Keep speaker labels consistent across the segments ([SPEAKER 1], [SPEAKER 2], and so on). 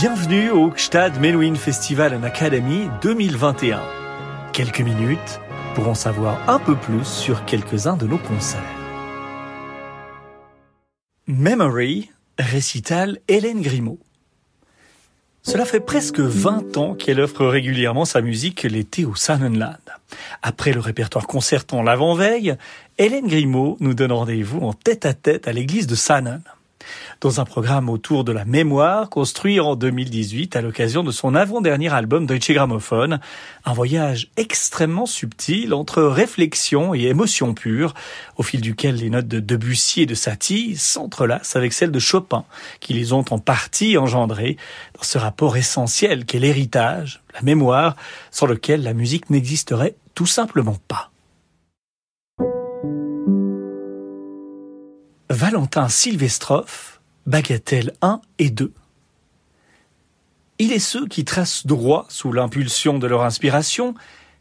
[SPEAKER 1] Bienvenue au Gstad Menuhin Festival and Academy 2021. Quelques minutes pour en savoir un peu plus sur quelques-uns de nos concerts. Memory, récital Hélène Grimaud. Cela fait presque 20 ans qu'elle offre régulièrement sa musique l'été au Sonnenland. Après le répertoire concertant l'avant-veille, Hélène Grimaud nous donne rendez-vous en tête-à-tête -à, l'église de Sannen dans un programme autour de la mémoire construit en 2018 à l'occasion de son avant-dernier album Deutsche Grammophon, un voyage extrêmement subtil entre réflexion et émotion pure, au fil duquel les notes de Debussy et de Satie s'entrelacent avec celles de Chopin, qui les ont en partie engendrées dans ce rapport essentiel qu'est l'héritage, la mémoire, sans lequel la musique n'existerait tout simplement pas. Valentin Sylvestrov, Bagatelle 1 et 2. Il est ceux qui tracent droit sous l'impulsion de leur inspiration,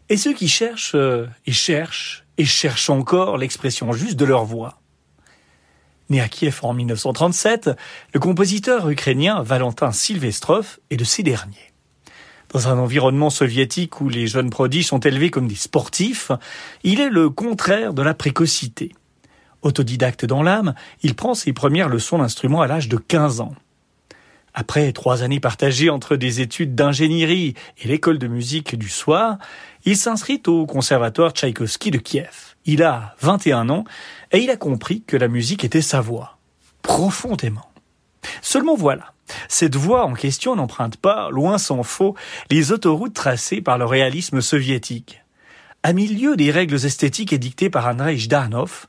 [SPEAKER 1] et ceux qui cherchent euh, et cherchent et cherchent encore l'expression juste de leur voix. Né à Kiev en 1937, le compositeur ukrainien Valentin Sylvestrov est de ces derniers. Dans un environnement soviétique où les jeunes prodiges sont élevés comme des sportifs, il est le contraire de la précocité. Autodidacte dans l'âme, il prend ses premières leçons d'instrument à l'âge de 15 ans. Après trois années partagées entre des études d'ingénierie et l'école de musique du soir, il s'inscrit au conservatoire Tchaïkovski de Kiev. Il a 21 ans et il a compris que la musique était sa voix. Profondément. Seulement voilà, cette voix en question n'emprunte pas, loin s'en faut, les autoroutes tracées par le réalisme soviétique. À milieu des règles esthétiques édictées par Andrei Jdanov,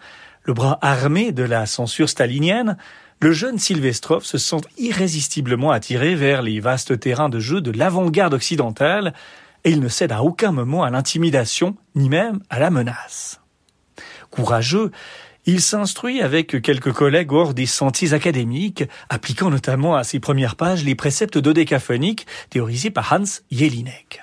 [SPEAKER 1] le bras armé de la censure stalinienne, le jeune Sylvestrov se sent irrésistiblement attiré vers les vastes terrains de jeu de l'avant-garde occidentale, et il ne cède à aucun moment à l'intimidation, ni même à la menace. Courageux, il s'instruit avec quelques collègues hors des sentiers académiques, appliquant notamment à ses premières pages les préceptes dodécaphoniques théorisés par Hans Jelinek.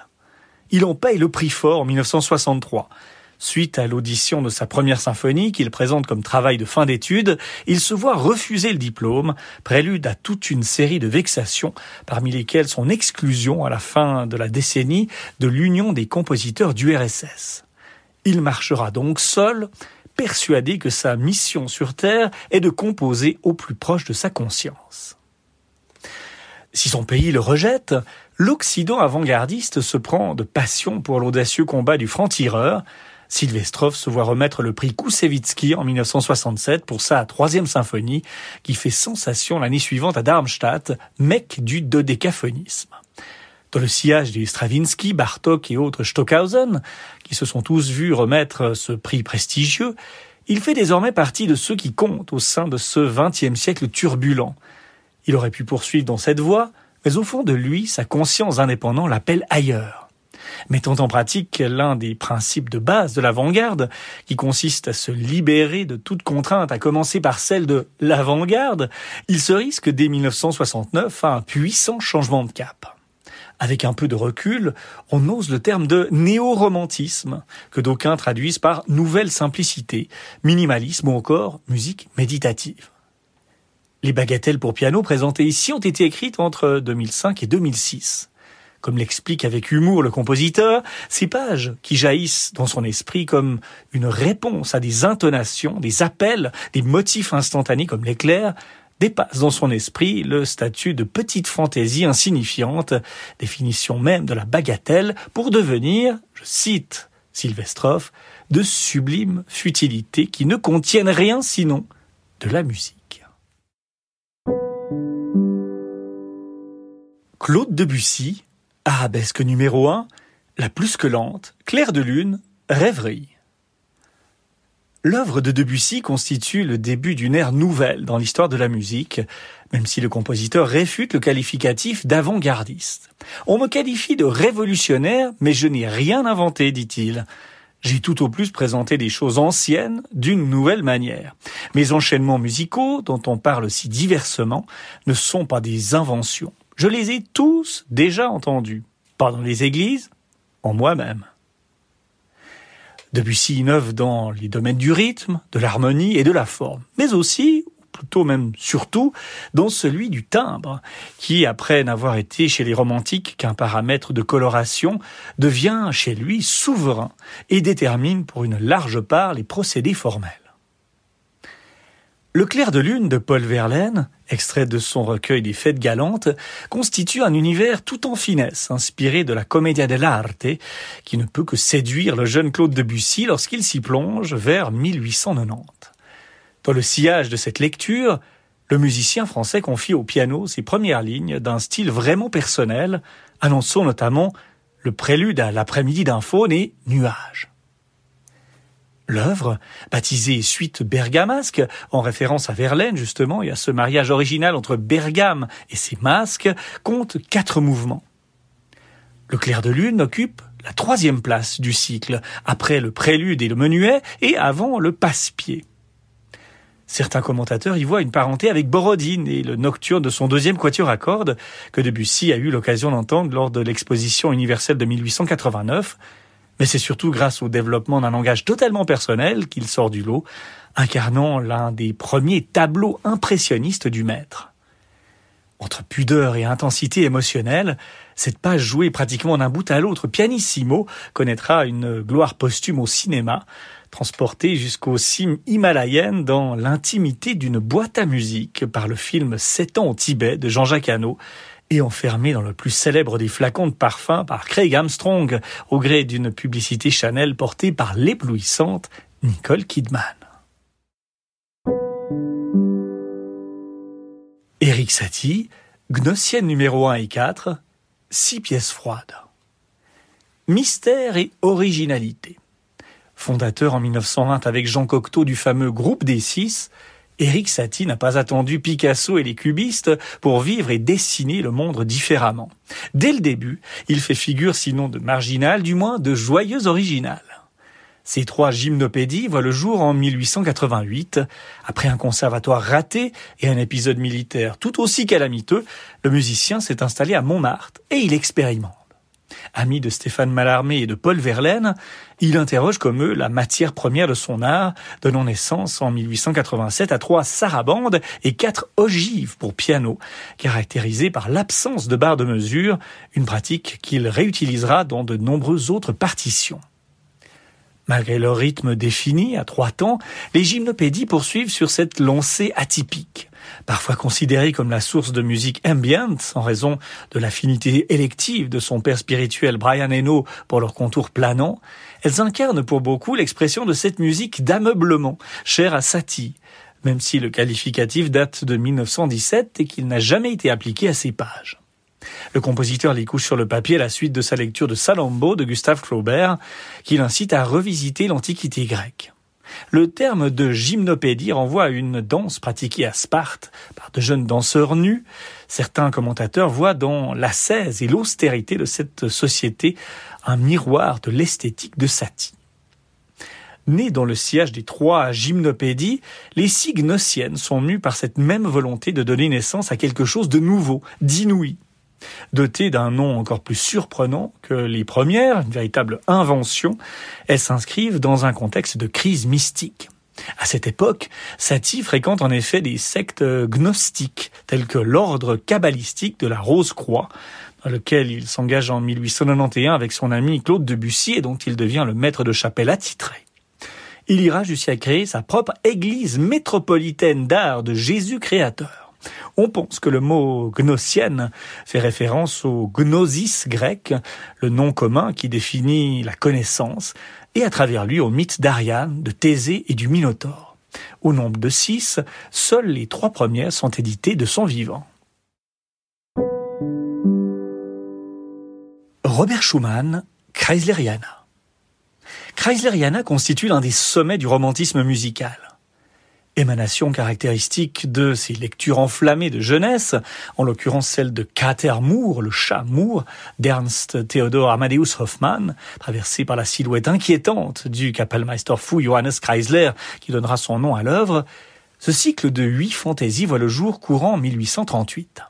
[SPEAKER 1] Il en paye le prix fort en 1963. Suite à l'audition de sa première symphonie qu'il présente comme travail de fin d'études, il se voit refuser le diplôme, prélude à toute une série de vexations, parmi lesquelles son exclusion à la fin de la décennie de l'Union des compositeurs du RSS. Il marchera donc seul, persuadé que sa mission sur Terre est de composer au plus proche de sa conscience. Si son pays le rejette, l'Occident avant-gardiste se prend de passion pour l'audacieux combat du franc-tireur, Sylvestrov se voit remettre le prix Koussevitzky en 1967 pour sa troisième symphonie, qui fait sensation l'année suivante à Darmstadt, mec du dodécaphonisme. Dans le sillage des Stravinsky, Bartok et autres Stockhausen, qui se sont tous vus remettre ce prix prestigieux, il fait désormais partie de ceux qui comptent au sein de ce XXe siècle turbulent. Il aurait pu poursuivre dans cette voie, mais au fond de lui, sa conscience indépendante l'appelle ailleurs mettant en pratique l'un des principes de base de l'avant-garde, qui consiste à se libérer de toute contrainte, à commencer par celle de l'avant-garde, il se risque dès 1969 à un puissant changement de cap. Avec un peu de recul, on ose le terme de néo-romantisme, que d'aucuns traduisent par nouvelle simplicité, minimalisme ou encore musique méditative. Les bagatelles pour piano présentées ici ont été écrites entre 2005 et 2006. Comme l'explique avec humour le compositeur, ces pages qui jaillissent dans son esprit comme une réponse à des intonations, des appels, des motifs instantanés comme l'éclair, dépassent dans son esprit le statut de petite fantaisie insignifiante, définition même de la bagatelle, pour devenir, je cite Sylvestrov, de sublimes futilités qui ne contiennent rien sinon de la musique. Claude Debussy Arabesque numéro 1, la plus que lente, clair de lune, rêverie. L'œuvre de Debussy constitue le début d'une ère nouvelle dans l'histoire de la musique, même si le compositeur réfute le qualificatif d'avant-gardiste. On me qualifie de révolutionnaire, mais je n'ai rien inventé, dit-il. J'ai tout au plus présenté des choses anciennes d'une nouvelle manière. Mes enchaînements musicaux, dont on parle si diversement, ne sont pas des inventions. Je les ai tous déjà entendus, pas dans les églises, en moi-même. Debussy innove dans les domaines du rythme, de l'harmonie et de la forme, mais aussi, ou plutôt même surtout dans celui du timbre, qui, après n'avoir été chez les romantiques qu'un paramètre de coloration, devient chez lui souverain et détermine pour une large part les procédés formels. Le clair de lune de Paul Verlaine, extrait de son recueil des fêtes galantes, constitue un univers tout en finesse, inspiré de la commedia dell'arte, qui ne peut que séduire le jeune Claude Debussy lorsqu'il s'y plonge vers 1890. Dans le sillage de cette lecture, le musicien français confie au piano ses premières lignes d'un style vraiment personnel, annonçant notamment le prélude à l'après-midi d'un faune et nuages. L'œuvre, baptisée Suite bergamasque, en référence à Verlaine justement et à ce mariage original entre Bergame et ses masques, compte quatre mouvements. Le clair de lune occupe la troisième place du cycle, après le prélude et le menuet et avant le passe-pied. Certains commentateurs y voient une parenté avec Borodine et le nocturne de son deuxième quatuor à cordes que Debussy a eu l'occasion d'entendre lors de l'exposition universelle de 1889 mais c'est surtout grâce au développement d'un langage totalement personnel qu'il sort du lot, incarnant l'un des premiers tableaux impressionnistes du maître. Entre pudeur et intensité émotionnelle, cette page jouée pratiquement d'un bout à l'autre pianissimo connaîtra une gloire posthume au cinéma, transportée jusqu'aux cimes himalayennes dans l'intimité d'une boîte à musique par le film Sept ans au Tibet de Jean-Jacques Hano, et enfermé dans le plus célèbre des flacons de parfum par Craig Armstrong, au gré d'une publicité Chanel portée par l'éblouissante Nicole Kidman. Eric Satie, Gnossienne numéro 1 et 4, six pièces froides. Mystère et originalité. Fondateur en 1920 avec Jean Cocteau du fameux groupe des six, Éric Satie n'a pas attendu Picasso et les cubistes pour vivre et dessiner le monde différemment. Dès le début, il fait figure sinon de marginal, du moins de joyeux original. Ces trois gymnopédies voient le jour en 1888. Après un conservatoire raté et un épisode militaire tout aussi calamiteux, le musicien s'est installé à Montmartre et il expérimente. Ami de Stéphane Mallarmé et de Paul Verlaine, il interroge comme eux la matière première de son art, donnant naissance en 1887 à trois sarabandes et quatre ogives pour piano, caractérisées par l'absence de barres de mesure, une pratique qu'il réutilisera dans de nombreuses autres partitions. Malgré leur rythme défini à trois temps, les gymnopédies poursuivent sur cette lancée atypique. Parfois considérée comme la source de musique ambient en raison de l'affinité élective de son père spirituel Brian Eno pour leur contour planant, elles incarnent pour beaucoup l'expression de cette musique d'ameublement, chère à Satie, même si le qualificatif date de 1917 et qu'il n'a jamais été appliqué à ces pages. Le compositeur les couche sur le papier à la suite de sa lecture de Salammbô de Gustave Flaubert, qui l'incite à revisiter l'Antiquité grecque. Le terme de gymnopédie renvoie à une danse pratiquée à Sparte par de jeunes danseurs nus. Certains commentateurs voient dans l'ascèse et l'austérité de cette société un miroir de l'esthétique de Satie. Nés dans le sillage des trois gymnopédies, les six gnossiennes sont mues par cette même volonté de donner naissance à quelque chose de nouveau, d'inouï, Dotée d'un nom encore plus surprenant que les premières, une véritable invention, elles s'inscrivent dans un contexte de crise mystique. À cette époque, Satie fréquente en effet des sectes gnostiques, telles que l'ordre kabbalistique de la Rose-Croix, dans lequel il s'engage en 1891 avec son ami Claude Debussy et dont il devient le maître de chapelle attitré. Il ira jusqu'à créer sa propre église métropolitaine d'art de Jésus créateur. On pense que le mot gnossienne fait référence au gnosis grec, le nom commun qui définit la connaissance, et à travers lui au mythe d'Ariane, de Thésée et du Minotaure. Au nombre de six, seules les trois premières sont éditées de son vivant. Robert Schumann, Chrysleriana. Chrysleriana constitue l'un des sommets du romantisme musical émanation caractéristique de ces lectures enflammées de jeunesse, en l'occurrence celle de Kater Moore, le chat Moore, d'Ernst Theodor Amadeus Hoffmann, traversé par la silhouette inquiétante du Kapellmeister fou Johannes Kreisler, qui donnera son nom à l'œuvre, ce cycle de huit fantaisies voit le jour courant en 1838.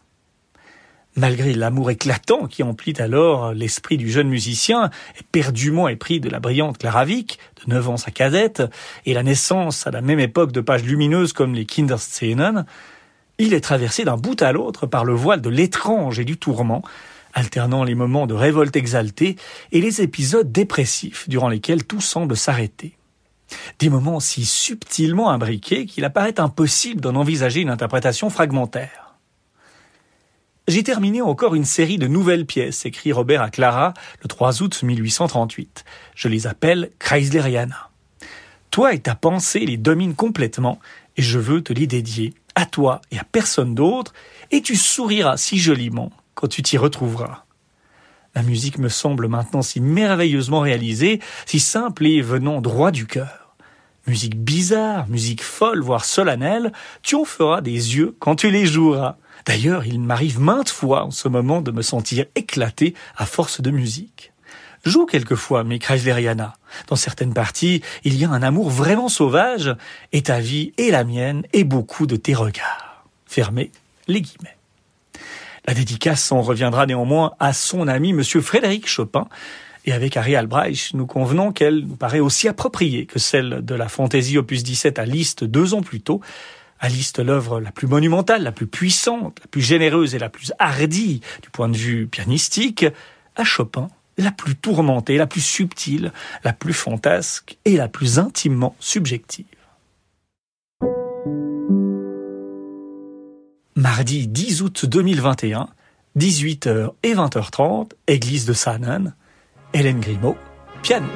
[SPEAKER 1] Malgré l'amour éclatant qui emplit alors l'esprit du jeune musicien, éperdument épris de la brillante Clara Wieck, de 9 ans sa cadette, et la naissance à la même époque de pages lumineuses comme les Kinderszenen, il est traversé d'un bout à l'autre par le voile de l'étrange et du tourment, alternant les moments de révolte exaltée et les épisodes dépressifs durant lesquels tout semble s'arrêter. Des moments si subtilement imbriqués qu'il apparaît impossible d'en envisager une interprétation fragmentaire. J'ai terminé encore une série de nouvelles pièces, écrit Robert à Clara le 3 août 1838. Je les appelle Chrysleriana. Toi et ta pensée les dominent complètement, et je veux te les dédier, à toi et à personne d'autre, et tu souriras si joliment quand tu t'y retrouveras. La musique me semble maintenant si merveilleusement réalisée, si simple et venant droit du cœur. Musique bizarre, musique folle, voire solennelle, tu en feras des yeux quand tu les joueras. D'ailleurs, il m'arrive maintes fois en ce moment de me sentir éclaté à force de musique. Joue quelquefois mes Chrysleriana. Dans certaines parties, il y a un amour vraiment sauvage, et ta vie et la mienne, et beaucoup de tes regards. Fermez les guillemets. La dédicace en reviendra néanmoins à son ami monsieur Frédéric Chopin, et avec Harry Albrecht, nous convenons qu'elle nous paraît aussi appropriée que celle de la fantaisie opus 17 à Liszt deux ans plus tôt, à liste l'œuvre la plus monumentale, la plus puissante, la plus généreuse et la plus hardie du point de vue pianistique, à Chopin, la plus tourmentée, la plus subtile, la plus fantasque et la plus intimement subjective. Mardi 10 août 2021, 18h et 20h30, église de Sanan, Hélène Grimaud, piano.